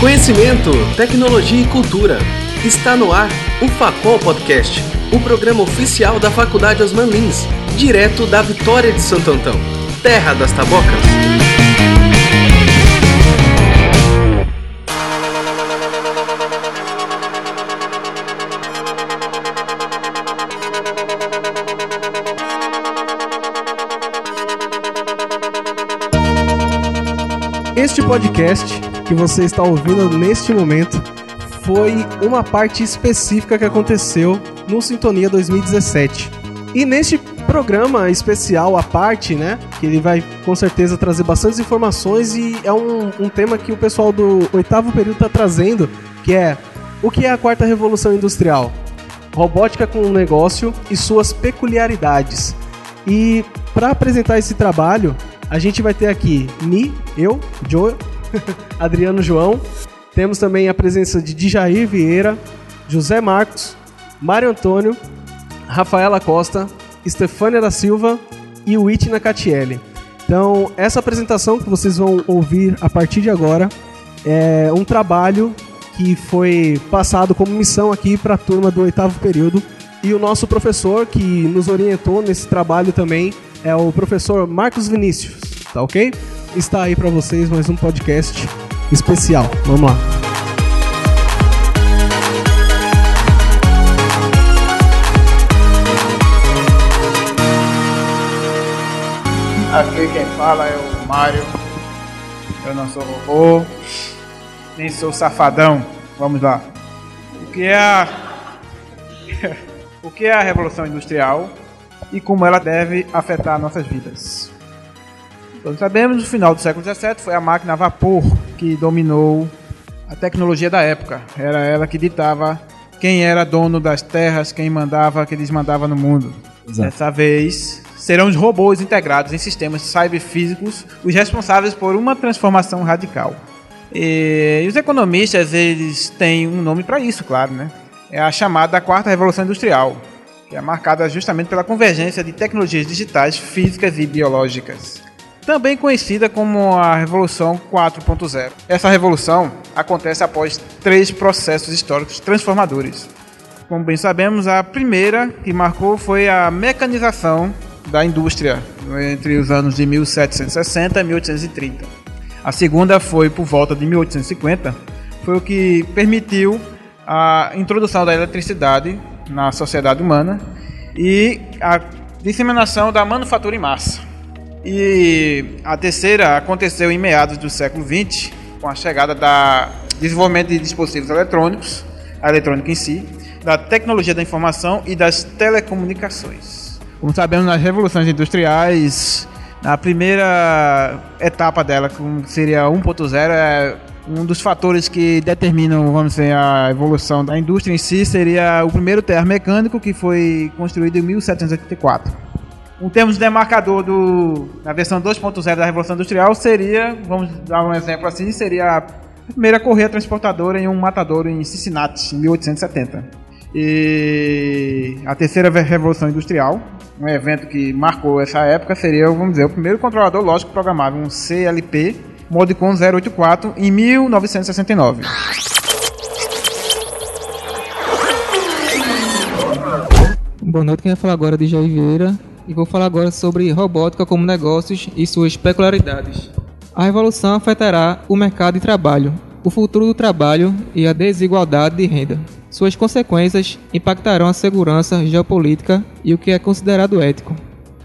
Conhecimento, tecnologia e cultura. Está no ar o Facol Podcast, o programa oficial da Faculdade Osman Lins, direto da Vitória de Santo Antão, terra das tabocas. Este podcast que você está ouvindo neste momento foi uma parte específica que aconteceu no Sintonia 2017. E neste programa especial à parte, né, que ele vai com certeza trazer bastantes informações e é um, um tema que o pessoal do oitavo período está trazendo, que é o que é a quarta revolução industrial? Robótica com o negócio e suas peculiaridades. E para apresentar esse trabalho, a gente vai ter aqui Mi, eu, Joe, Adriano João. Temos também a presença de Djair Vieira, José Marcos, Mário Antônio, Rafaela Costa, Estefânia da Silva e Whitna Catielli. Então, essa apresentação que vocês vão ouvir a partir de agora é um trabalho que foi passado como missão aqui para a turma do oitavo período. E o nosso professor que nos orientou nesse trabalho também é o professor Marcos Vinícius, tá ok? Está aí para vocês mais um podcast especial. Vamos lá. Aqui quem fala é o Mário. Eu não sou robô, nem sou safadão. Vamos lá. O que é a o que é a revolução industrial e como ela deve afetar nossas vidas? Todos sabemos, no final do século XVII foi a máquina a vapor que dominou a tecnologia da época. Era ela que ditava quem era dono das terras, quem mandava, quem desmandava no mundo. Exato. Dessa vez, serão os robôs integrados em sistemas cyberfísicos os responsáveis por uma transformação radical. E os economistas eles têm um nome para isso, claro, né? É a chamada quarta revolução industrial, que é marcada justamente pela convergência de tecnologias digitais, físicas e biológicas também conhecida como a Revolução 4.0. Essa revolução acontece após três processos históricos transformadores. Como bem sabemos, a primeira que marcou foi a mecanização da indústria entre os anos de 1760 e 1830. A segunda foi por volta de 1850, foi o que permitiu a introdução da eletricidade na sociedade humana e a disseminação da manufatura em massa. E a terceira aconteceu em meados do século XX, com a chegada da desenvolvimento de dispositivos eletrônicos, a eletrônica em si, da tecnologia da informação e das telecomunicações. Como sabemos, nas revoluções industriais, na primeira etapa dela, que seria 1.0, é um dos fatores que determinam, vamos dizer, a evolução da indústria em si seria o primeiro terra mecânico que foi construído em 1784 um termo de demarcador do, na versão 2.0 da Revolução Industrial seria, vamos dar um exemplo assim, seria a primeira correia transportadora em um matadouro em Cincinnati, em 1870. E a terceira Revolução Industrial, um evento que marcou essa época, seria, vamos dizer, o primeiro controlador lógico programável, um CLP, Modicon 084, em 1969. Boa noite, quem vai falar agora é de Jair Vieira e vou falar agora sobre robótica como negócios e suas peculiaridades. A revolução afetará o mercado de trabalho, o futuro do trabalho e a desigualdade de renda. Suas consequências impactarão a segurança geopolítica e o que é considerado ético.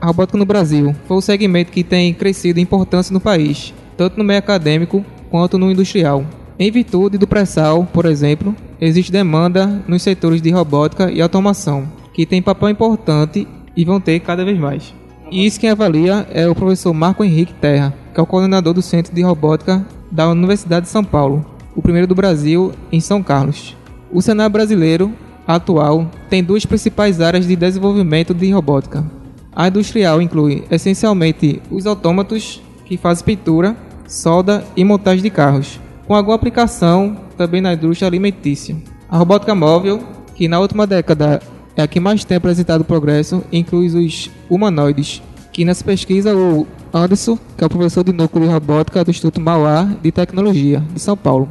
A robótica no Brasil foi o segmento que tem crescido em importância no país, tanto no meio acadêmico quanto no industrial. Em virtude do pré-sal, por exemplo, existe demanda nos setores de robótica e automação, que tem papel importante e vão ter cada vez mais. E isso quem avalia é o professor Marco Henrique Terra, que é o coordenador do Centro de Robótica da Universidade de São Paulo, o primeiro do Brasil em São Carlos. O cenário brasileiro atual tem duas principais áreas de desenvolvimento de robótica. A industrial inclui essencialmente os autômatos que fazem pintura, solda e montagem de carros, com alguma aplicação também na indústria alimentícia. A robótica móvel, que na última década é a que mais tem apresentado progresso, inclui os humanoides, que nessa pesquisa o Anderson, que é o professor de núcleo de robótica do Instituto Mauá de Tecnologia, de São Paulo.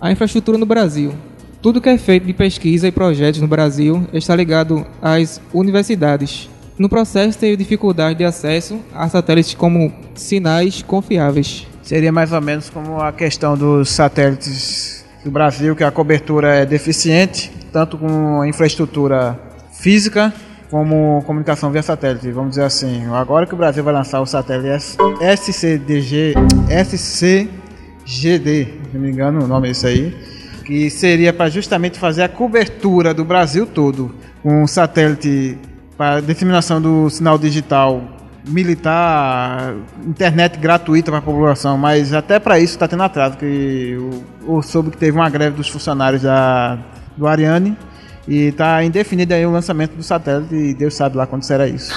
A infraestrutura no Brasil. Tudo que é feito de pesquisa e projetos no Brasil está ligado às universidades. No processo, teve dificuldade de acesso a satélites como sinais confiáveis. Seria mais ou menos como a questão dos satélites do Brasil, que a cobertura é deficiente, tanto com a infraestrutura física como comunicação via satélite, vamos dizer assim. Agora que o Brasil vai lançar o satélite SCDG, SCGD, se não me engano o nome é esse aí, que seria para justamente fazer a cobertura do Brasil todo com um satélite para disseminação do sinal digital militar, internet gratuita para a população, mas até para isso está tendo atraso, que eu, eu soube que teve uma greve dos funcionários da, do Ariane e está indefinido aí o lançamento do satélite e Deus sabe lá quando será isso.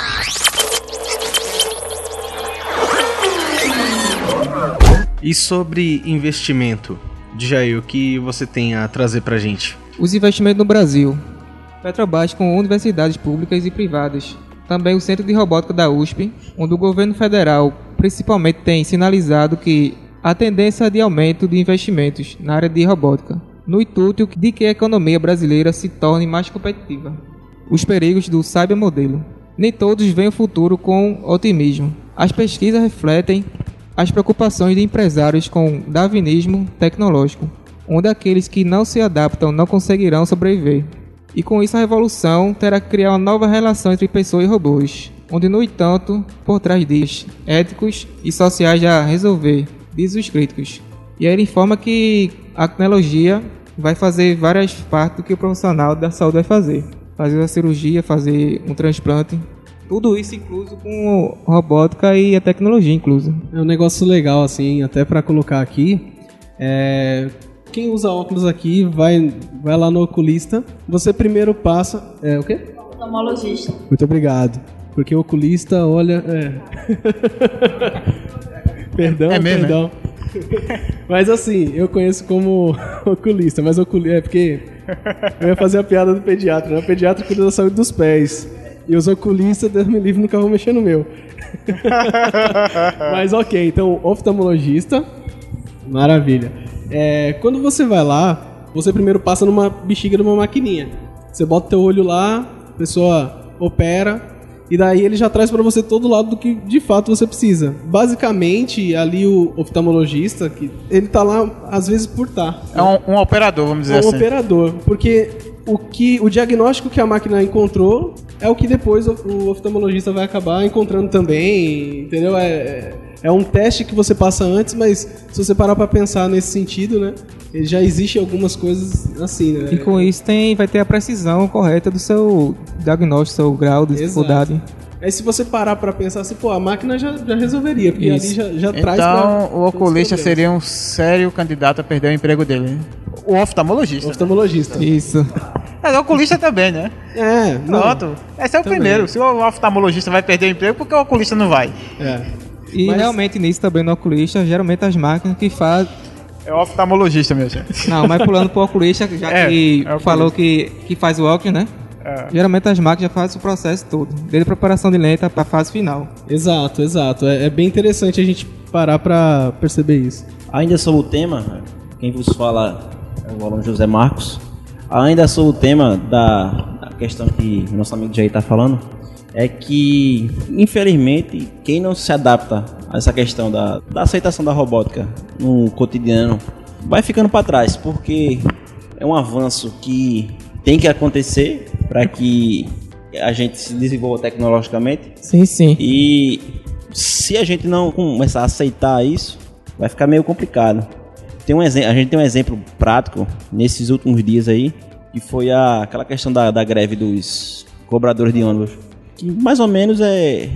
E sobre investimento, Jair, o que você tem a trazer pra gente? Os investimentos no Brasil. Petrobras com universidades públicas e privadas. Também o Centro de Robótica da USP, onde o governo federal principalmente tem sinalizado que a tendência de aumento de investimentos na área de robótica, no intuito de que a economia brasileira se torne mais competitiva. Os perigos do cybermodelo. Nem todos veem o futuro com otimismo. As pesquisas refletem as preocupações de empresários com darwinismo tecnológico, onde aqueles que não se adaptam não conseguirão sobreviver. E com isso a revolução terá que criar uma nova relação entre pessoas e robôs, onde no entanto, por trás disso, éticos e sociais a resolver, diz os críticos. E aí ele informa que a tecnologia vai fazer várias partes do que o profissional da saúde vai fazer. Fazer uma cirurgia, fazer um transplante, tudo isso incluso com robótica e a tecnologia incluso. É um negócio legal, assim, até para colocar aqui. É, quem usa óculos aqui vai, vai lá no oculista. Você primeiro passa. É o quê? Oftalmologista. Muito obrigado. Porque o oculista olha. É. perdão, É mesmo, perdão. Mas assim, eu conheço como oculista, mas oculista é porque eu ia fazer a piada do pediatra, né? O pediatra cuida da saúde dos pés. E os oculistas, Deus me livre, nunca vão mexer no meu. mas ok, então, oftalmologista, maravilha. É, quando você vai lá, você primeiro passa numa bexiga de uma maquininha. Você bota teu olho lá, a pessoa opera, e daí ele já traz para você todo o lado do que de fato você precisa. Basicamente, ali o oftalmologista, que ele tá lá às vezes por tá. É um, um operador, vamos dizer É um assim. operador, porque o que o diagnóstico que a máquina encontrou é o que depois o, o oftalmologista vai acabar encontrando também, entendeu? É, é, é um teste que você passa antes, mas se você parar para pensar nesse sentido, né, já existe algumas coisas assim, né? E com isso tem, vai ter a precisão correta do seu diagnóstico, seu grau de Exato. dificuldade. Aí se você parar para pensar assim, pô, a máquina já, já resolveria, porque Isso. ali já, já traz pra Então, o oculista seria um sério candidato a perder o emprego dele. né? O oftalmologista. oftalmologista. Isso. Mas o oculista também, né? É, não. Pronto. Esse é o Também. primeiro. Se o oftalmologista vai perder o emprego, por que o oculista não vai? É. E Mas- realmente nisso também no oculista, geralmente as máquinas que fazem. É o oftalmologista, meu gente. Não, mas pulando pro oculista, já É, que é falou que, que faz o óculos, né? É. Geralmente as máquinas já fazem o processo todo, desde a preparação de lente para a fase final. Exato, exato. É, é bem interessante a gente parar pra perceber isso. Ainda sobre o tema, quem vos fala é o aluno José Marcos. Ainda sobre o tema da, da questão que o nosso amigo Jair está falando, é que, infelizmente, quem não se adapta a essa questão da, da aceitação da robótica no cotidiano vai ficando para trás, porque é um avanço que tem que acontecer para que a gente se desenvolva tecnologicamente Sim, sim. e se a gente não começar a aceitar isso, vai ficar meio complicado. Tem um exemplo, a gente tem um exemplo prático nesses últimos dias aí, que foi a, aquela questão da, da greve dos cobradores de ônibus. Que mais ou menos é,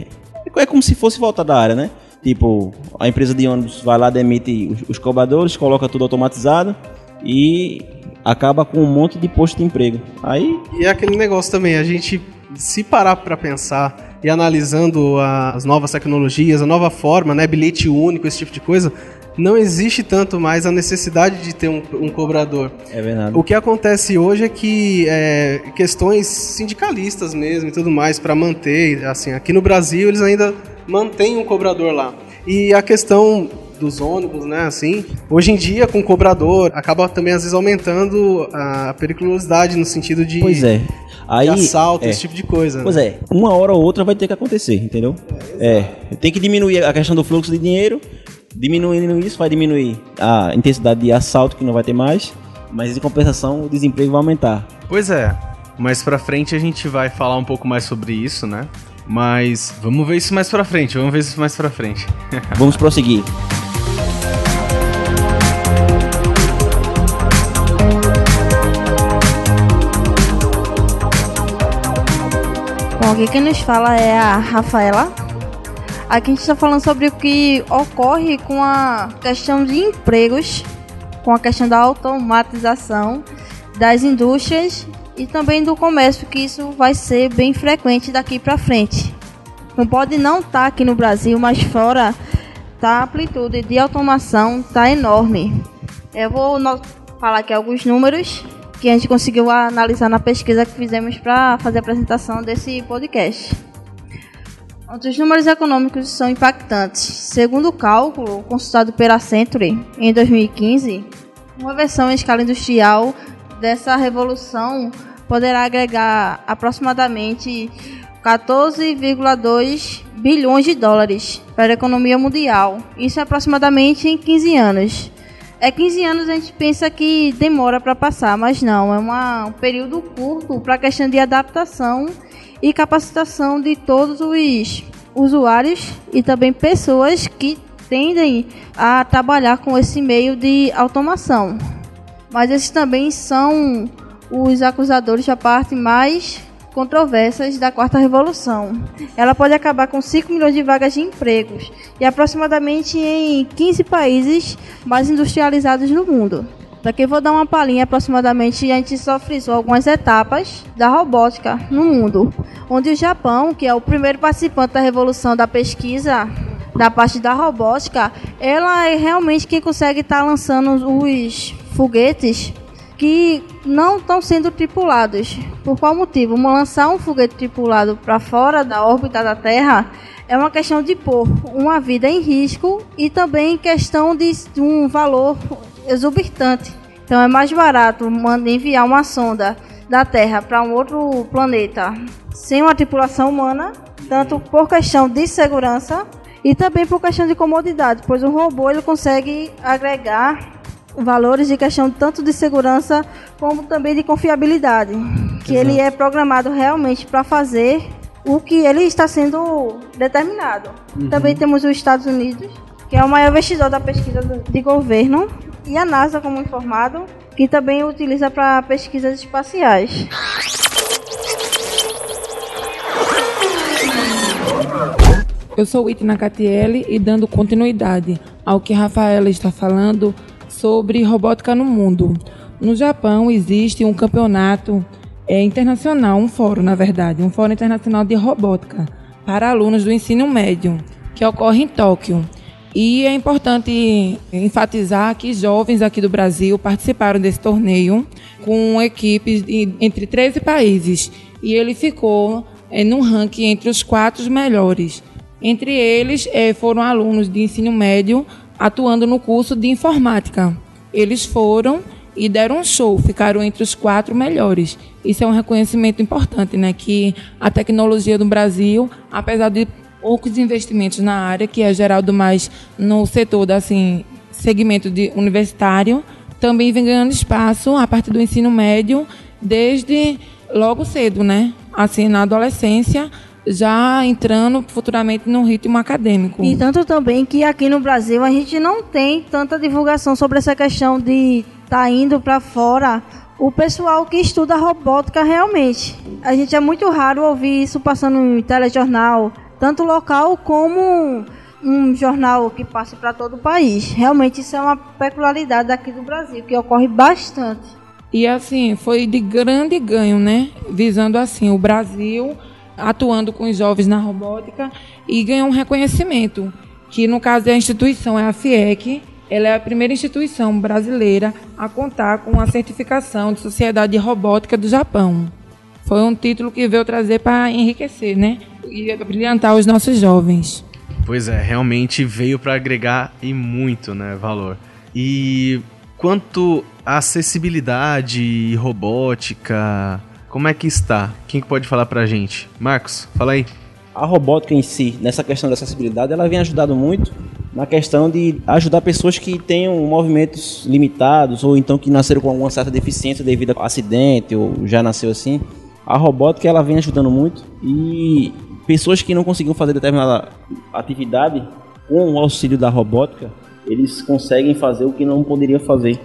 é como se fosse volta da área, né? Tipo, a empresa de ônibus vai lá, demite os, os cobradores, coloca tudo automatizado e acaba com um monte de posto de emprego. Aí E é aquele negócio também, a gente se parar pra pensar e analisando as novas tecnologias, a nova forma, né, bilhete único, esse tipo de coisa, não existe tanto mais a necessidade de ter um, um cobrador. é verdade. O que acontece hoje é que é, questões sindicalistas mesmo e tudo mais para manter, assim, aqui no Brasil eles ainda mantêm um cobrador lá. E a questão dos ônibus, né? Assim. Hoje em dia, com o cobrador, acaba também às vezes aumentando a periculosidade no sentido de, Pois é. Aí, assalto, é. esse tipo de coisa. Pois né? é, uma hora ou outra vai ter que acontecer, entendeu? É, tem que diminuir a questão do fluxo de dinheiro, diminuindo isso vai diminuir a intensidade de assalto que não vai ter mais, mas em compensação o desemprego vai aumentar. Pois é. Mais pra frente a gente vai falar um pouco mais sobre isso, né? Mas vamos ver isso mais pra frente, vamos ver isso mais pra frente. Vamos prosseguir. Bom, aqui quem nos fala é a Rafaela. Aqui a gente está falando sobre o que ocorre com a questão de empregos, com a questão da automatização das indústrias e também do comércio, que isso vai ser bem frequente daqui para frente. Não pode não estar aqui no Brasil, mas fora tá, a amplitude de automação está enorme. Eu vou falar aqui alguns números que a gente conseguiu analisar na pesquisa que fizemos para fazer a apresentação desse podcast. Os números econômicos são impactantes. Segundo o cálculo consultado pela Century em 2015, uma versão em escala industrial dessa revolução poderá agregar aproximadamente 14,2 bilhões de dólares para a economia mundial. Isso é aproximadamente em 15 anos. É 15 anos a gente pensa que demora para passar, mas não, é uma- um período curto para a questão de adaptação e capacitação de todos os usuários e também pessoas que tendem a trabalhar com esse meio de automação. Mas esses também são os acusadores da parte mais controversas da quarta revolução. Ela pode acabar com 5 milhões de vagas de empregos e aproximadamente em 15 países mais industrializados no mundo. Daqui vou dar uma palhinha aproximadamente, a gente só frisou algumas etapas da robótica no mundo, onde o Japão, que é o primeiro participante da revolução da pesquisa da parte da robótica, ela é realmente quem consegue estar lançando os foguetes que não estão sendo tripulados. Por qual motivo? Lançar um foguete tripulado para fora da órbita da Terra é uma questão de pôr uma vida em risco e também questão de um valor exorbitante. Então é mais barato enviar uma sonda da Terra para um outro planeta sem uma tripulação humana, tanto por questão de segurança e também por questão de comodidade, pois o robô ele consegue agregar valores de questão tanto de segurança como também de confiabilidade, que ele é programado realmente para fazer o que ele está sendo determinado. Também temos os Estados Unidos, que é o maior investidor da pesquisa de governo, e a NASA, como informado, que também utiliza para pesquisas espaciais. Eu sou Itna Catiele e dando continuidade ao que Rafaela está falando sobre robótica no mundo. No Japão existe um campeonato é, internacional, um fórum, na verdade, um fórum internacional de robótica para alunos do ensino médio, que ocorre em Tóquio. E é importante enfatizar que jovens aqui do Brasil participaram desse torneio com equipes de, entre 13 países. E ele ficou é, num ranking entre os quatro melhores. Entre eles eh, foram alunos de ensino médio atuando no curso de informática. Eles foram e deram um show, ficaram entre os quatro melhores. Isso é um reconhecimento importante, né? Que a tecnologia do Brasil, apesar de poucos investimentos na área, que é gerado mais no setor da assim segmento de universitário, também vem ganhando espaço a partir do ensino médio desde logo cedo, né? Assim na adolescência, já entrando futuramente no ritmo acadêmico. E tanto também que aqui no Brasil a gente não tem tanta divulgação sobre essa questão de estar indo para fora o pessoal que estuda robótica realmente. A gente é muito raro ouvir isso passando em telejornal, tanto local como um jornal que passa para todo o país. Realmente isso é uma peculiaridade daqui do Brasil, que ocorre bastante. E assim, foi de grande ganho, né? Visando assim o Brasil atuando com os jovens na robótica e ganhou um reconhecimento, que no caso da instituição é a FIEC, ela é a primeira instituição brasileira a contar com a certificação de Sociedade de Robótica do Japão. Foi um título que veio trazer para enriquecer, né? E brilhantar os nossos jovens. Pois é, realmente veio para agregar e muito, né, valor. E quanto à acessibilidade e robótica, como é que está? Quem que pode falar pra gente? Marcos, fala aí. A robótica em si, nessa questão da acessibilidade, ela vem ajudando muito na questão de ajudar pessoas que tenham movimentos limitados ou então que nasceram com alguma certa deficiência devido a acidente ou já nasceu assim. A robótica ela vem ajudando muito e pessoas que não conseguiam fazer determinada atividade com o auxílio da robótica, eles conseguem fazer o que não poderiam fazer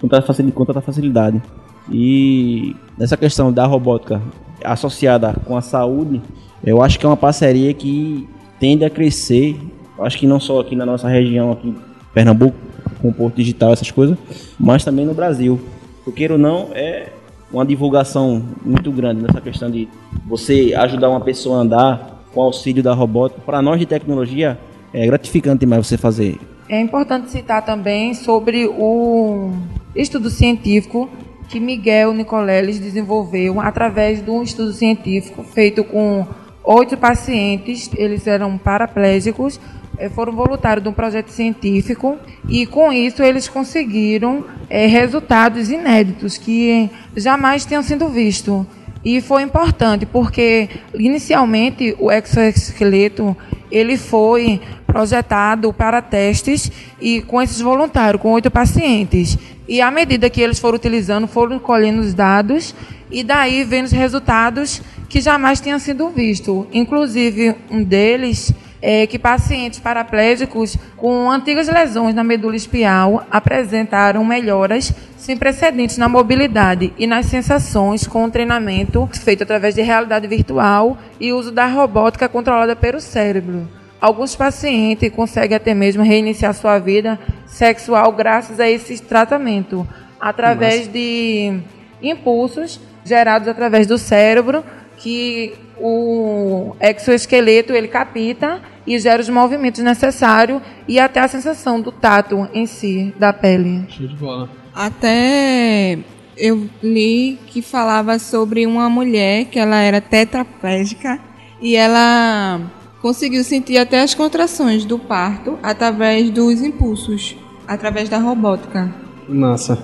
com tanta facilidade. E nessa questão da robótica associada com a saúde, eu acho que é uma parceria que tende a crescer. Eu acho que não só aqui na nossa região, aqui em Pernambuco, com o Porto Digital, essas coisas, mas também no Brasil. Porque ou não, é uma divulgação muito grande nessa questão de você ajudar uma pessoa a andar com auxílio da robótica. Para nós de tecnologia, é gratificante demais você fazer. É importante citar também sobre o estudo científico que Miguel Nicoleles desenvolveu através de um estudo científico feito com oito pacientes, eles eram paraplégicos, eh, foram voluntários de um projeto científico e com isso eles conseguiram é, resultados inéditos que jamais tinham sido vistos. E foi importante porque inicialmente o exoesqueleto ele foi projetado para testes e com esses voluntários, com oito pacientes. E à medida que eles foram utilizando, foram colhendo os dados e daí vendo os resultados que jamais tinham sido vistos. Inclusive, um deles é que pacientes paraplégicos com antigas lesões na medula espial apresentaram melhoras sem precedentes na mobilidade e nas sensações com o treinamento feito através de realidade virtual e uso da robótica controlada pelo cérebro. Alguns pacientes conseguem até mesmo reiniciar sua vida sexual graças a esse tratamento, através Nossa. de impulsos gerados através do cérebro que o exoesqueleto ele capta e gera os movimentos necessários e até a sensação do tato em si da pele. Show de bola. Até eu li que falava sobre uma mulher que ela era tetraplégica e ela conseguiu sentir até as contrações do parto através dos impulsos, através da robótica. Massa.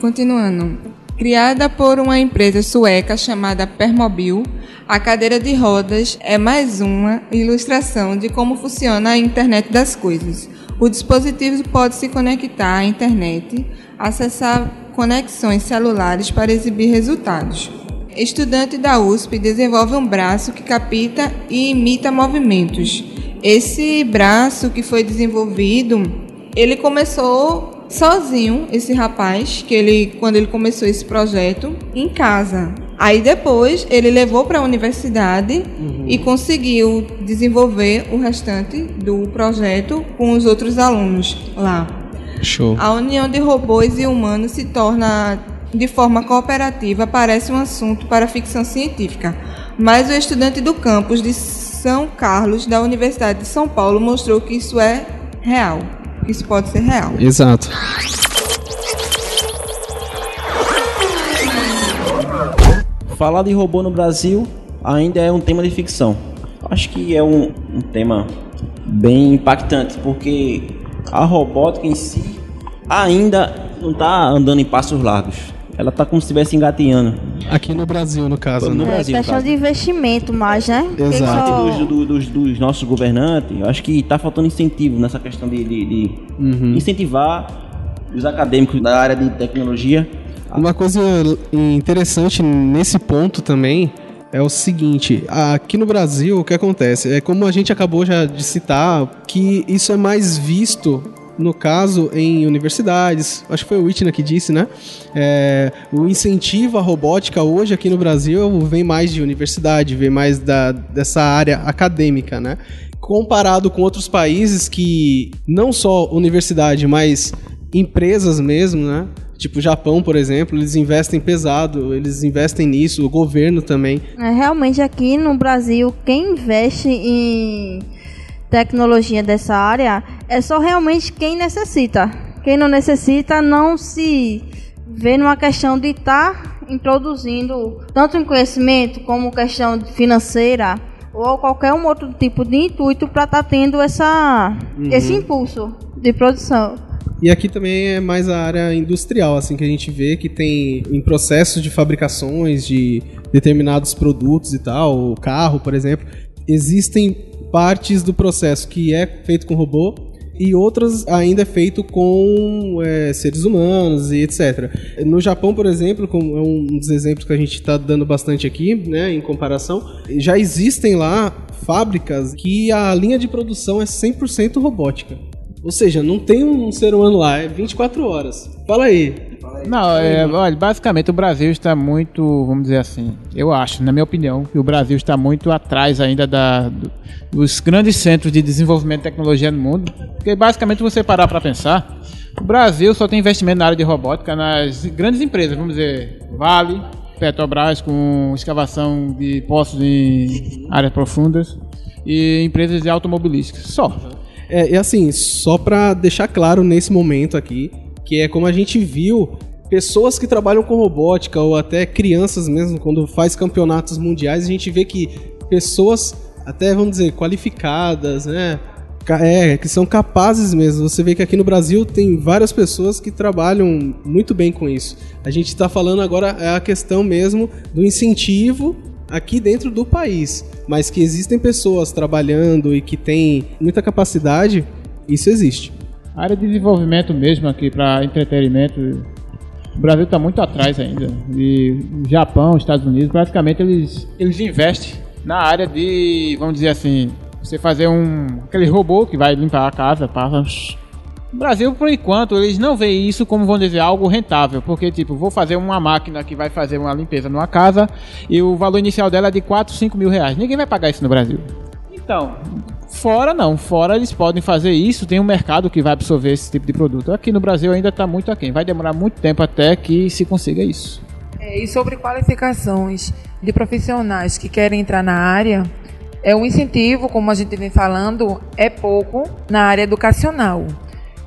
Continuando. Criada por uma empresa sueca chamada Permobil, a cadeira de rodas é mais uma ilustração de como funciona a internet das coisas. O dispositivo pode se conectar à internet, acessar conexões celulares para exibir resultados. Estudante da USP desenvolve um braço que capta e imita movimentos. Esse braço que foi desenvolvido, ele começou sozinho, esse rapaz, que ele quando ele começou esse projeto em casa. Aí depois ele levou para a universidade uhum. e conseguiu desenvolver o restante do projeto com os outros alunos lá. Show. A união de robôs e humanos se torna de forma cooperativa parece um assunto para ficção científica, mas o estudante do campus de São Carlos da Universidade de São Paulo mostrou que isso é real, que isso pode ser real. Exato. Falar de robô no Brasil ainda é um tema de ficção. Acho que é um, um tema bem impactante, porque a robótica em si ainda não está andando em passos largos ela tá como se estivesse engatinhando. Aqui no Brasil, no caso, no né? Brasil, é questão de investimento mais, né? Exato. Só... Dos, do, dos, dos, nossos governantes, eu acho que tá faltando incentivo nessa questão de, de, de uhum. incentivar os acadêmicos da área de tecnologia. Uma coisa interessante nesse ponto também é o seguinte, aqui no Brasil o que acontece? É como a gente acabou já de citar, que isso é mais visto no caso, em universidades, acho que foi o Whitney que disse, né? É, o incentivo à robótica hoje aqui no Brasil vem mais de universidade, vem mais da, dessa área acadêmica, né? Comparado com outros países que não só universidade, mas empresas mesmo, né? Tipo Japão, por exemplo, eles investem pesado, eles investem nisso, o governo também. É, realmente aqui no Brasil, quem investe em tecnologia dessa área é só realmente quem necessita. Quem não necessita não se vê numa questão de estar tá introduzindo tanto em conhecimento como questão financeira ou qualquer um outro tipo de intuito para estar tá tendo essa, uhum. esse impulso de produção. E aqui também é mais a área industrial, assim, que a gente vê que tem em processos de fabricações de determinados produtos e tal, o carro, por exemplo, existem partes do processo que é feito com robô e outras ainda é feito com é, seres humanos e etc. No Japão, por exemplo, como é um dos exemplos que a gente está dando bastante aqui, né, em comparação, já existem lá fábricas que a linha de produção é 100% robótica. Ou seja, não tem um ser humano lá, é 24 horas. Fala aí. Não, é, olha, basicamente o Brasil está muito, vamos dizer assim, eu acho, na minha opinião, que o Brasil está muito atrás ainda da, do, dos grandes centros de desenvolvimento de tecnologia no mundo. Porque basicamente você parar para pensar, o Brasil só tem investimento na área de robótica nas grandes empresas, vamos dizer, Vale, Petrobras com escavação de poços em áreas profundas e empresas de automobilística. Só. É, é assim, só para deixar claro nesse momento aqui, que é como a gente viu pessoas que trabalham com robótica ou até crianças mesmo, quando faz campeonatos mundiais, a gente vê que pessoas até, vamos dizer, qualificadas, né? É, que são capazes mesmo. Você vê que aqui no Brasil tem várias pessoas que trabalham muito bem com isso. A gente está falando agora é a questão mesmo do incentivo aqui dentro do país, mas que existem pessoas trabalhando e que têm muita capacidade, isso existe. A área de desenvolvimento mesmo aqui para entretenimento, o Brasil está muito atrás ainda. E Japão, Estados Unidos, praticamente eles, eles investem na área de, vamos dizer assim, você fazer um aquele robô que vai limpar a casa, passa Brasil, por enquanto, eles não veem isso como, vamos dizer, algo rentável. Porque, tipo, vou fazer uma máquina que vai fazer uma limpeza numa casa e o valor inicial dela é de 4, 5 mil reais. Ninguém vai pagar isso no Brasil. Então, fora não. Fora eles podem fazer isso, tem um mercado que vai absorver esse tipo de produto. Aqui no Brasil ainda está muito aquém. Vai demorar muito tempo até que se consiga isso. É, e sobre qualificações de profissionais que querem entrar na área, é um incentivo, como a gente vem falando, é pouco na área educacional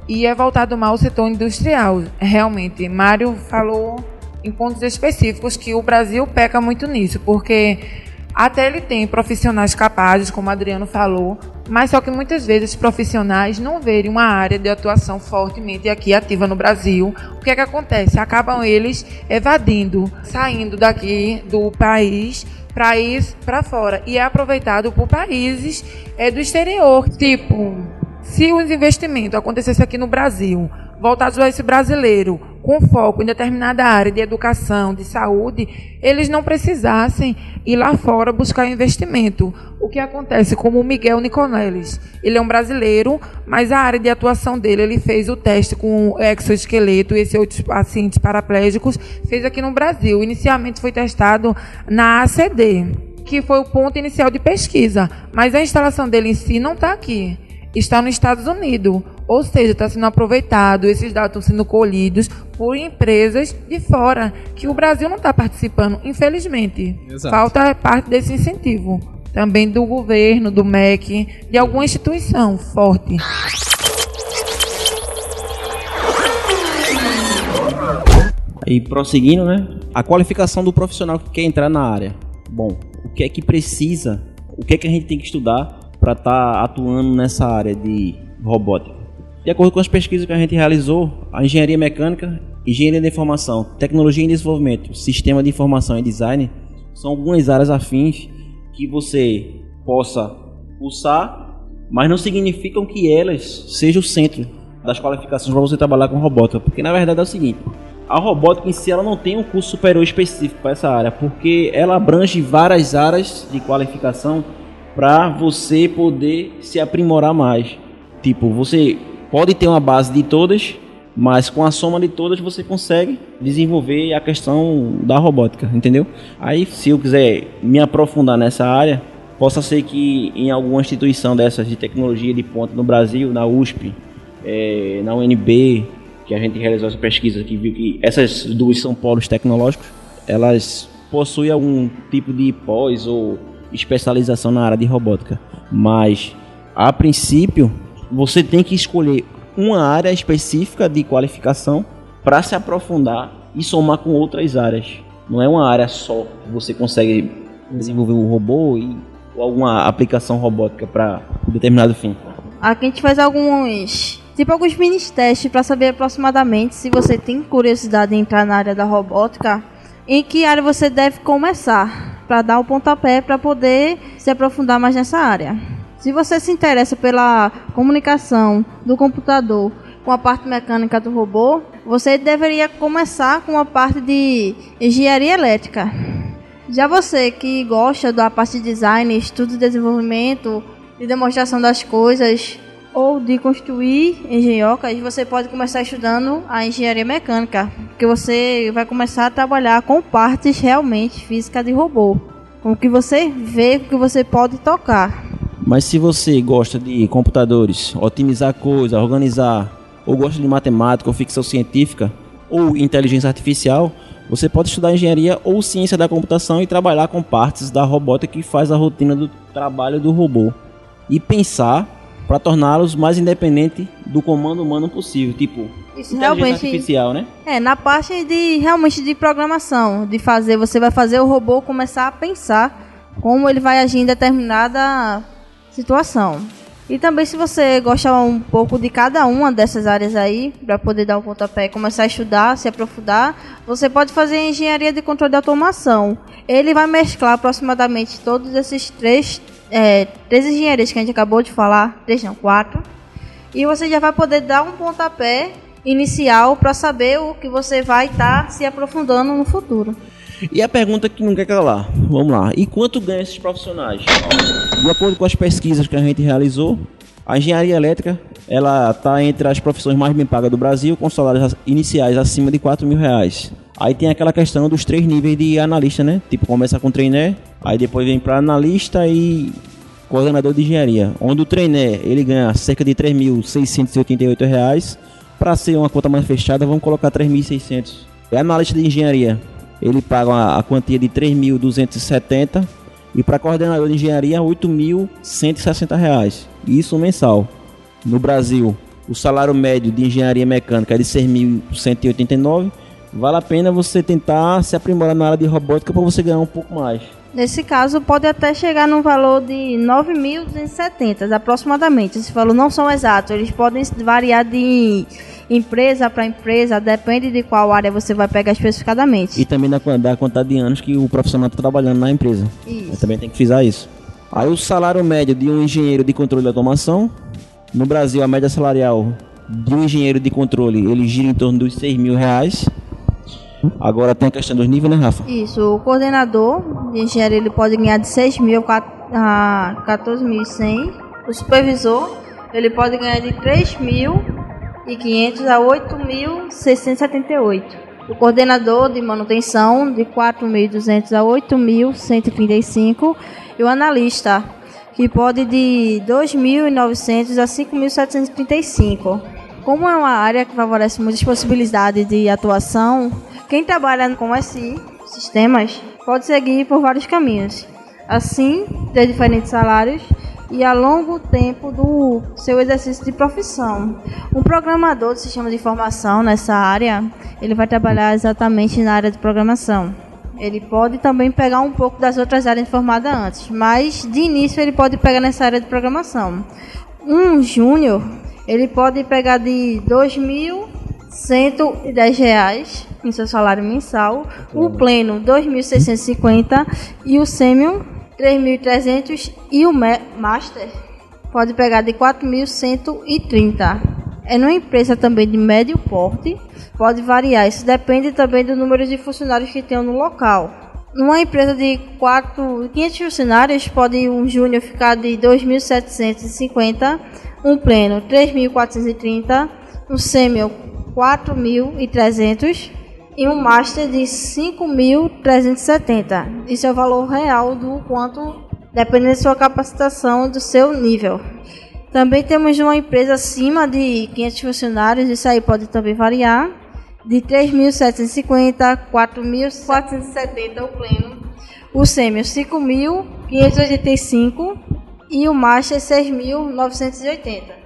e é voltado mal ao setor industrial. Realmente, Mário falou em pontos específicos que o Brasil peca muito nisso, porque até ele tem profissionais capazes, como Adriano falou, mas só que muitas vezes os profissionais não verem uma área de atuação fortemente aqui ativa no Brasil. O que é que acontece? Acabam eles evadindo, saindo daqui do país para ir para fora e é aproveitado por países é, do exterior, tipo se os investimentos acontecessem aqui no Brasil, voltados a esse brasileiro, com foco em determinada área de educação, de saúde, eles não precisassem ir lá fora buscar investimento. O que acontece como o Miguel Nicoleles. Ele é um brasileiro, mas a área de atuação dele, ele fez o teste com exoesqueleto e esses outros pacientes paraplégicos, fez aqui no Brasil. Inicialmente foi testado na ACD, que foi o ponto inicial de pesquisa, mas a instalação dele em si não está aqui está nos Estados Unidos. Ou seja, está sendo aproveitado, esses dados estão sendo colhidos por empresas de fora, que o Brasil não está participando, infelizmente. Exato. Falta parte desse incentivo. Também do governo, do MEC, de alguma instituição forte. E prosseguindo, né? A qualificação do profissional que quer entrar na área. Bom, o que é que precisa? O que é que a gente tem que estudar para estar tá atuando nessa área de robótica. De acordo com as pesquisas que a gente realizou, a engenharia mecânica, engenharia de informação, tecnologia em desenvolvimento, sistema de informação e design são algumas áreas afins que você possa cursar, mas não significam que elas sejam o centro das qualificações para você trabalhar com robótica, porque na verdade é o seguinte, a robótica em si ela não tem um curso superior específico para essa área, porque ela abrange várias áreas de qualificação para você poder se aprimorar mais. Tipo, você pode ter uma base de todas, mas com a soma de todas você consegue desenvolver a questão da robótica, entendeu? Aí, se eu quiser me aprofundar nessa área, possa ser que em alguma instituição dessas de tecnologia de ponta no Brasil, na USP, é, na UNB, que a gente realizou essa pesquisa que viu que essas duas são polos tecnológicos, elas possuem algum tipo de pós ou especialização na área de robótica, mas a princípio você tem que escolher uma área específica de qualificação para se aprofundar e somar com outras áreas. Não é uma área só que você consegue desenvolver um robô e ou alguma aplicação robótica para um determinado fim. Aqui a gente faz alguns, tipo alguns mini testes para saber aproximadamente se você tem curiosidade em entrar na área da robótica, em que área você deve começar para dar o pontapé para poder se aprofundar mais nessa área. Se você se interessa pela comunicação do computador com a parte mecânica do robô, você deveria começar com a parte de engenharia elétrica. Já você que gosta da parte de design, estudo e desenvolvimento, de demonstração das coisas ou de construir engenhocas, você pode começar estudando a engenharia mecânica, que você vai começar a trabalhar com partes realmente físicas de robô, com o que você vê, com o que você pode tocar. Mas se você gosta de computadores, otimizar coisas, organizar, ou gosta de matemática ou ficção científica, ou inteligência artificial, você pode estudar engenharia ou ciência da computação e trabalhar com partes da robótica que faz a rotina do trabalho do robô e pensar para torná-los mais independentes do comando humano possível, tipo Isso inteligência realmente artificial, né? É, na parte de realmente de programação, de fazer, você vai fazer o robô começar a pensar como ele vai agir em determinada situação. E também se você gosta um pouco de cada uma dessas áreas aí, para poder dar um pontapé e começar a estudar, se aprofundar, você pode fazer engenharia de controle de automação. Ele vai mesclar aproximadamente todos esses três, é, três engenharias que a gente acabou de falar, três não, quatro. E você já vai poder dar um pontapé inicial para saber o que você vai estar se aprofundando no futuro. E a pergunta que não quer calar, vamos lá. E quanto ganham esses profissionais? De acordo com as pesquisas que a gente realizou, a engenharia elétrica ela está entre as profissões mais bem pagas do Brasil, com salários iniciais acima de 4 mil reais. Aí tem aquela questão dos três níveis de analista, né? Tipo, começa com trainer, aí depois vem para analista e coordenador de engenharia. Onde o trainer ele ganha cerca de 3.688 reais. Para ser uma conta mais fechada, vamos colocar 3.600. É analista de engenharia ele paga a, quantia de 3.270 e para coordenador de engenharia 8.160 reais. Isso mensal. No Brasil, o salário médio de engenharia mecânica é de 6.189. Vale a pena você tentar se aprimorar na área de robótica para você ganhar um pouco mais. Nesse caso, pode até chegar num valor de 9.270 aproximadamente. Esse valor não são exatos, eles podem variar de empresa para empresa, depende de qual área você vai pegar especificadamente. E também da, da quantidade de anos que o profissional está trabalhando na empresa. Isso. também tem que frisar isso. Aí o salário médio de um engenheiro de controle de automação, no Brasil a média salarial de um engenheiro de controle, ele gira em torno dos 6 mil reais. Agora tem a questão dos níveis, né, Rafa? Isso, o coordenador de engenharia ele pode ganhar de 6 mil a 14.100. O supervisor ele pode ganhar de 3 mil 500 a 8.678. O coordenador de manutenção de 4.200 a 8.135 e o analista que pode de 2.900 a 5.735. Como é uma área que favorece muitas possibilidades de atuação, quem trabalha com SI, sistemas, pode seguir por vários caminhos. Assim, ter diferentes salários e a longo tempo do seu exercício de profissão. Um programador de sistema de informação nessa área, ele vai trabalhar exatamente na área de programação. Ele pode também pegar um pouco das outras áreas formadas antes, mas de início ele pode pegar nessa área de programação. Um júnior, ele pode pegar de 2.110 reais em seu salário mensal, o pleno R$ 2.650 e o sênior 3.300 e o Master pode pegar de 4.130. É numa empresa também de médio porte, pode variar. Isso depende também do número de funcionários que tenham no local. Numa empresa de 4, 500 funcionários, pode um júnior ficar de 2.750, um pleno 3.430, um sênior 4.300 e um master de 5.370. Isso é o valor real do quanto depende da sua capacitação e do seu nível. Também temos uma empresa acima de 500 funcionários, isso aí pode também variar, de 3.750, 4.470 o pleno, o sêmio 5.585 e o master 6.980.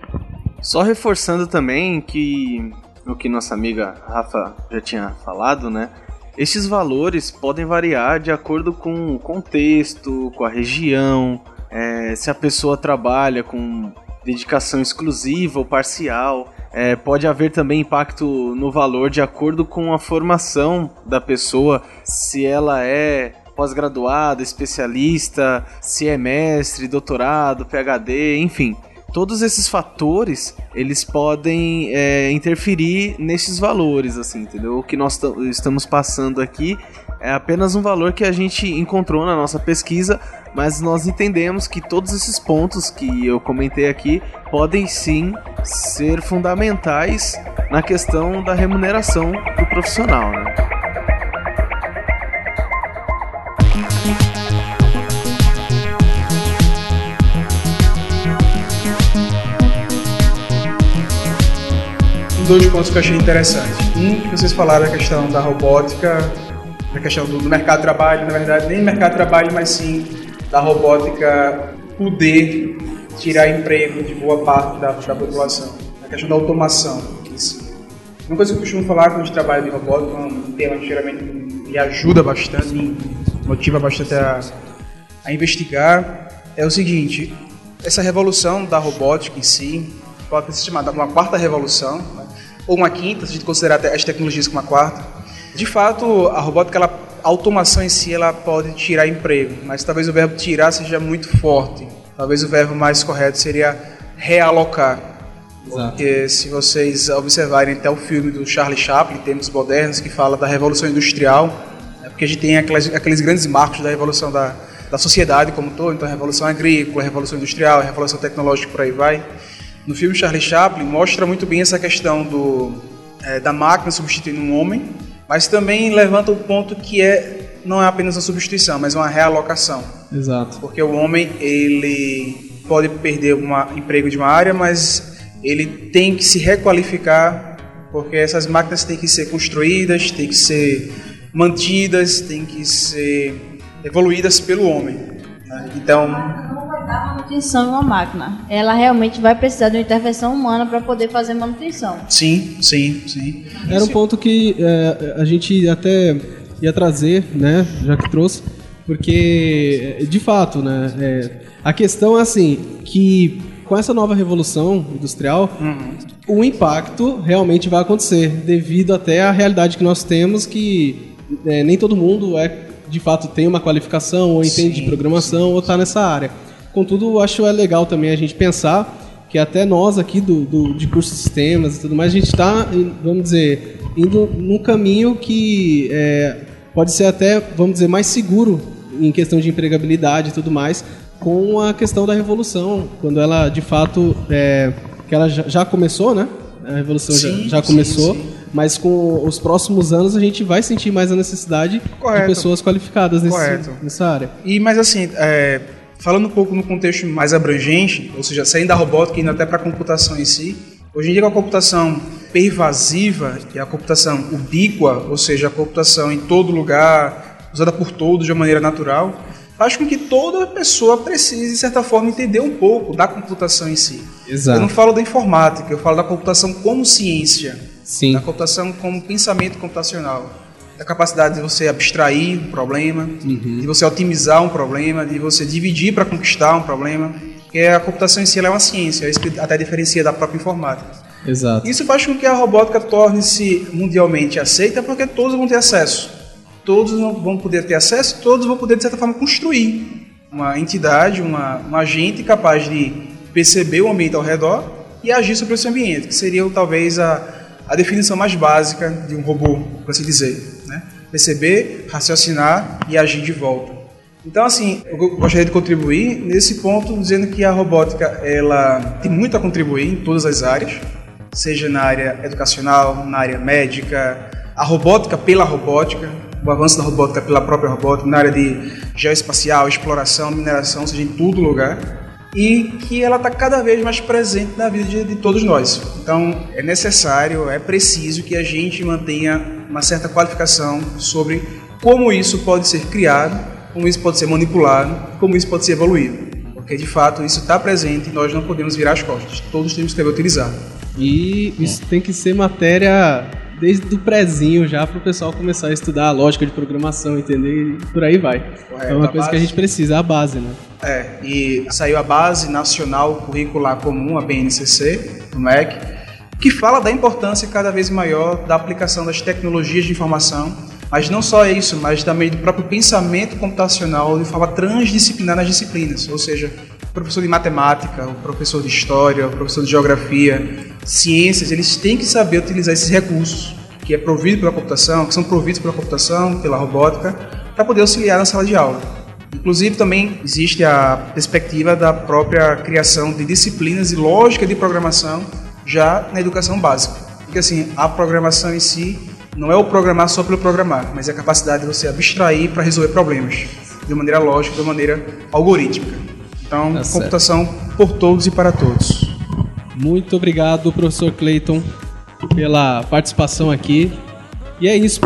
Só reforçando também que o que nossa amiga Rafa já tinha falado, né? Estes valores podem variar de acordo com o contexto, com a região, é, se a pessoa trabalha com dedicação exclusiva ou parcial. É, pode haver também impacto no valor de acordo com a formação da pessoa, se ela é pós-graduada, especialista, se é mestre, doutorado, PhD, enfim. Todos esses fatores, eles podem é, interferir nesses valores, assim, entendeu? O que nós estamos passando aqui é apenas um valor que a gente encontrou na nossa pesquisa, mas nós entendemos que todos esses pontos que eu comentei aqui podem sim ser fundamentais na questão da remuneração do profissional. Né? Dois pontos que eu achei interessantes. Um, que vocês falaram a questão da robótica na questão do, do, mercado de trabalho, na verdade, nem mercado de trabalho, mas sim da robótica poder tirar emprego de boa parte da, da população. A questão da automação. Isso. Uma coisa que eu costumo falar quando a gente trabalha de robótica, um tema que geralmente me ajuda bastante, me motiva bastante a, a investigar, é o seguinte, essa revolução da robótica em si pode ser chamada uma quarta revolução, né? Ou uma quinta, se a gente considerar as tecnologias como uma quarta, de fato, a robótica, ela, a automação em si, ela pode tirar emprego, mas talvez o verbo tirar seja muito forte. Talvez o verbo mais correto seria realocar. Exato. Porque se vocês observarem até o filme do Charlie Chaplin, Tempos Modernos, que fala da Revolução Industrial, né, porque a gente tem aquelas, aqueles grandes marcos da Revolução da, da sociedade como um todo, então a Revolução Agrícola, a Revolução Industrial, a Revolução Tecnológica, por aí vai. No filme Charlie Chaplin mostra muito bem essa questão do, é, da máquina substituindo um homem, mas também levanta o ponto que é não é apenas uma substituição, mas uma realocação. Exato. Porque o homem ele pode perder um emprego de uma área, mas ele tem que se requalificar, porque essas máquinas têm que ser construídas, têm que ser mantidas, têm que ser evoluídas pelo homem. Né? Então dar manutenção em uma máquina. Ela realmente vai precisar de uma intervenção humana para poder fazer manutenção. Sim, sim, sim. Era um ponto que é, a gente até ia trazer, né, já que trouxe, porque de fato, né, é, a questão é assim que com essa nova revolução industrial, uhum. o impacto realmente vai acontecer devido até à realidade que nós temos que é, nem todo mundo é de fato tem uma qualificação ou entende sim, de programação sim, ou está nessa área. Contudo, acho é legal também a gente pensar que até nós aqui do, do de curso de sistemas e tudo mais, a gente está, vamos dizer, indo num caminho que é, pode ser até, vamos dizer, mais seguro em questão de empregabilidade e tudo mais, com a questão da revolução, quando ela de fato, é, que ela já, já, começou, né? A revolução sim, já, já, começou, sim, sim. mas com os próximos anos a gente vai sentir mais a necessidade Correto. de pessoas qualificadas nesse, nessa área. E mas assim, é, Falando um pouco no contexto mais abrangente, ou seja, saindo da robótica e indo até para a computação em si, hoje em dia com a computação pervasiva e a computação ubíqua, ou seja, a computação em todo lugar, usada por todos de uma maneira natural, faz com que toda pessoa precise, de certa forma, entender um pouco da computação em si. Exato. Eu não falo da informática, eu falo da computação como ciência, Sim. da computação como pensamento computacional da capacidade de você abstrair um problema, uhum. de você otimizar um problema, de você dividir para conquistar um problema. Porque a computação em si é uma ciência, é isso que até diferencia da própria informática. Exato. Isso faz com que a robótica torne-se mundialmente aceita porque todos vão ter acesso. Todos vão poder ter acesso, todos vão poder, de certa forma, construir uma entidade, uma, um agente capaz de perceber o ambiente ao redor e agir sobre esse ambiente, que seria talvez a, a definição mais básica de um robô, por assim dizer perceber, raciocinar e agir de volta. Então, assim, eu gostaria de contribuir nesse ponto, dizendo que a robótica ela tem muito a contribuir em todas as áreas, seja na área educacional, na área médica, a robótica pela robótica, o avanço da robótica pela própria robótica, na área de geoespacial, exploração, mineração, seja em todo lugar e que ela está cada vez mais presente na vida de, de, todos nós. Então, é necessário, é preciso que a gente mantenha uma certa qualificação sobre como isso pode ser criado, como isso pode ser manipulado, como isso pode ser evoluído. Porque, de fato, isso está presente e nós não podemos virar as costas. Todos temos que saber utilizar. E isso tem que ser matéria desde o prézinho já para o pessoal começar a estudar a lógica de programação, entender e por aí vai. Correto, é uma coisa que a base- gente precisa, a base, né? É, e saiu a Base Nacional Curricular Comum, a BNCC, do MEC, que fala da importância cada vez maior da aplicação das tecnologias de informação, mas não só isso, mas também do próprio pensamento computacional de forma transdisciplinar nas disciplinas, ou seja, o professor de matemática, o professor de história, o professor de geografia, ciências, eles têm que saber utilizar esses recursos que é provido pela computação, que são providos pela computação, pela robótica, para poder auxiliar na sala de aula. Inclusive, também existe a perspectiva da própria criação de disciplinas de lógica de programação já na educação básica. Porque, assim, a programação em si não é o programar só pelo programar, mas é a capacidade de você abstrair para resolver problemas de maneira lógica, de maneira algorítmica. Então, Tá certo. computação por todos e para todos. Muito obrigado, professor Clayton, pela participação aqui. E é isso.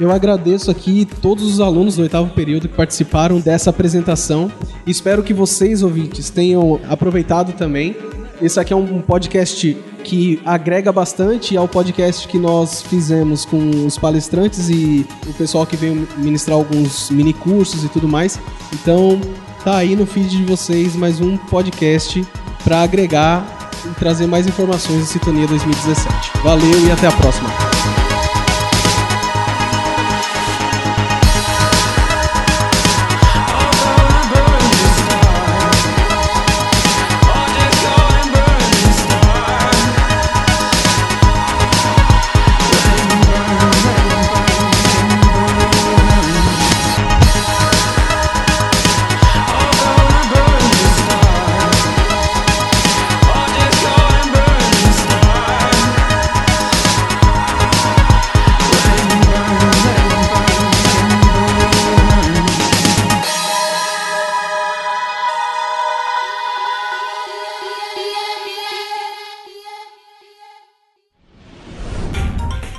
Eu agradeço aqui todos os alunos do oitavo período que participaram dessa apresentação. Espero que vocês, ouvintes, tenham aproveitado também. Esse aqui é um podcast que agrega bastante ao podcast que nós fizemos com os palestrantes e o pessoal que veio ministrar alguns mini cursos e tudo mais. Então, tá aí no feed de vocês mais um podcast para agregar e trazer mais informações de Sintonia 2017. Valeu e até a próxima.